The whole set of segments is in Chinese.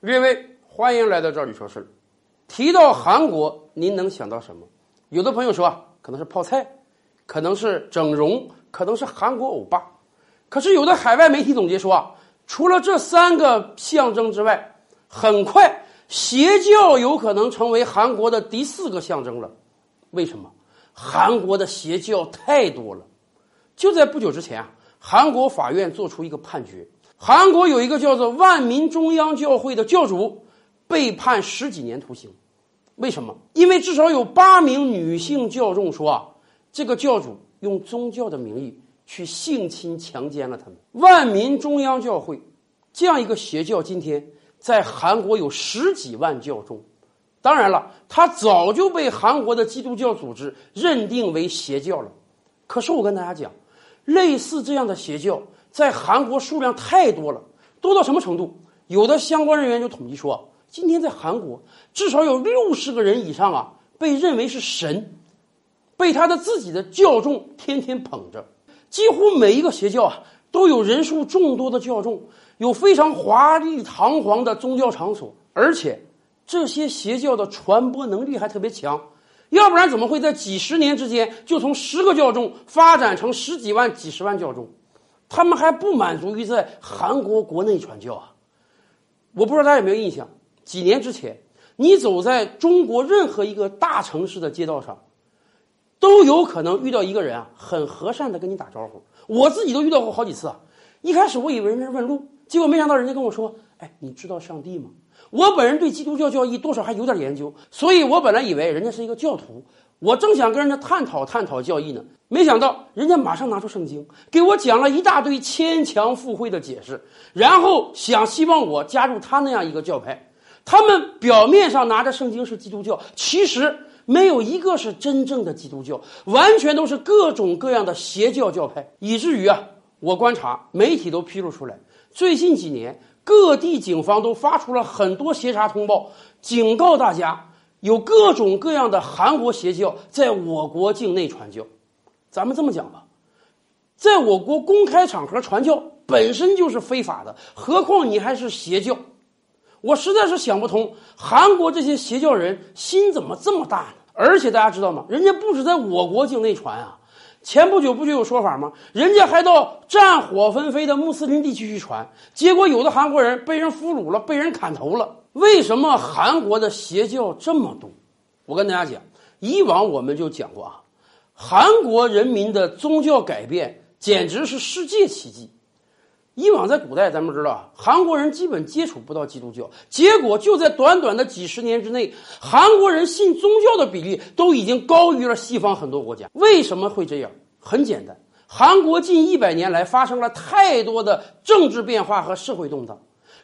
列位，欢迎来到这里说事。提到韩国，您能想到什么？有的朋友说啊，可能是泡菜，可能是整容，可能是韩国欧巴。可是有的海外媒体总结说啊，除了这三个象征之外，很快邪教有可能成为韩国的第四个象征了。为什么？韩国的邪教太多了。就在不久之前啊，韩国法院做出一个判决。韩国有一个叫做万民中央教会的教主，被判十几年徒刑。为什么？因为至少有八名女性教众说啊，这个教主用宗教的名义去性侵、强奸了他们。万民中央教会这样一个邪教，今天在韩国有十几万教众。当然了，他早就被韩国的基督教组织认定为邪教了。可是我跟大家讲，类似这样的邪教。在韩国数量太多了，多到什么程度？有的相关人员就统计说，今天在韩国至少有六十个人以上啊，被认为是神，被他的自己的教众天天捧着。几乎每一个邪教啊，都有人数众多的教众，有非常华丽堂皇的宗教场所，而且这些邪教的传播能力还特别强，要不然怎么会在几十年之间就从十个教众发展成十几万、几十万教众？他们还不满足于在韩国国内传教啊！我不知道大家有没有印象，几年之前，你走在中国任何一个大城市的街道上，都有可能遇到一个人啊，很和善的跟你打招呼。我自己都遇到过好几次啊！一开始我以为人家是问路，结果没想到人家跟我说：“哎，你知道上帝吗？”我本人对基督教教义多少还有点研究，所以我本来以为人家是一个教徒。我正想跟人家探讨探讨教义呢，没想到人家马上拿出圣经，给我讲了一大堆牵强附会的解释，然后想希望我加入他那样一个教派。他们表面上拿着圣经是基督教，其实没有一个是真正的基督教，完全都是各种各样的邪教教派。以至于啊，我观察媒体都披露出来，最近几年各地警方都发出了很多协查通报，警告大家。有各种各样的韩国邪教在我国境内传教，咱们这么讲吧，在我国公开场合传教本身就是非法的，何况你还是邪教，我实在是想不通，韩国这些邪教人心怎么这么大呢？而且大家知道吗？人家不止在我国境内传啊，前不久不就有说法吗？人家还到战火纷飞的穆斯林地区去传，结果有的韩国人被人俘虏了，被人砍头了。为什么韩国的邪教这么多？我跟大家讲，以往我们就讲过啊，韩国人民的宗教改变简直是世界奇迹。以往在古代，咱们知道韩国人基本接触不到基督教，结果就在短短的几十年之内，韩国人信宗教的比例都已经高于了西方很多国家。为什么会这样？很简单，韩国近一百年来发生了太多的政治变化和社会动荡。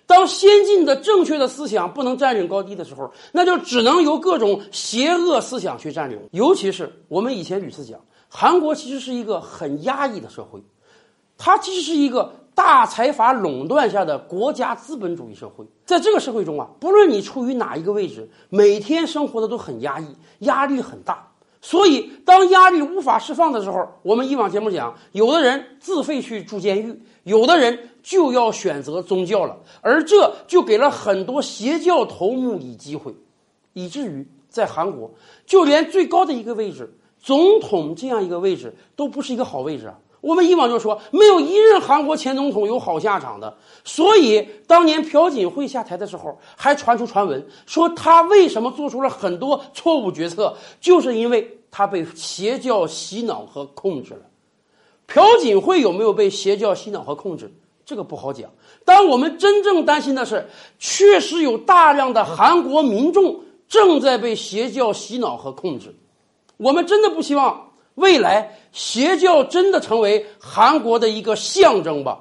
当先进的正确的思想不能占领高地的时候，那就只能由各种邪恶思想去占领。尤其是我们以前屡次讲，韩国其实是一个很压抑的社会，它其实是一个大财阀垄断下的国家资本主义社会。在这个社会中啊，不论你处于哪一个位置，每天生活的都很压抑，压力很大。所以，当压力无法释放的时候，我们以往节目讲，有的人自费去住监狱，有的人就要选择宗教了，而这就给了很多邪教头目以机会，以至于在韩国，就连最高的一个位置——总统这样一个位置，都不是一个好位置啊。我们以往就说，没有一任韩国前总统有好下场的。所以，当年朴槿惠下台的时候，还传出传闻说，他为什么做出了很多错误决策，就是因为他被邪教洗脑和控制了。朴槿惠有没有被邪教洗脑和控制？这个不好讲。但我们真正担心的是，确实有大量的韩国民众正在被邪教洗脑和控制。我们真的不希望。未来邪教真的成为韩国的一个象征吧？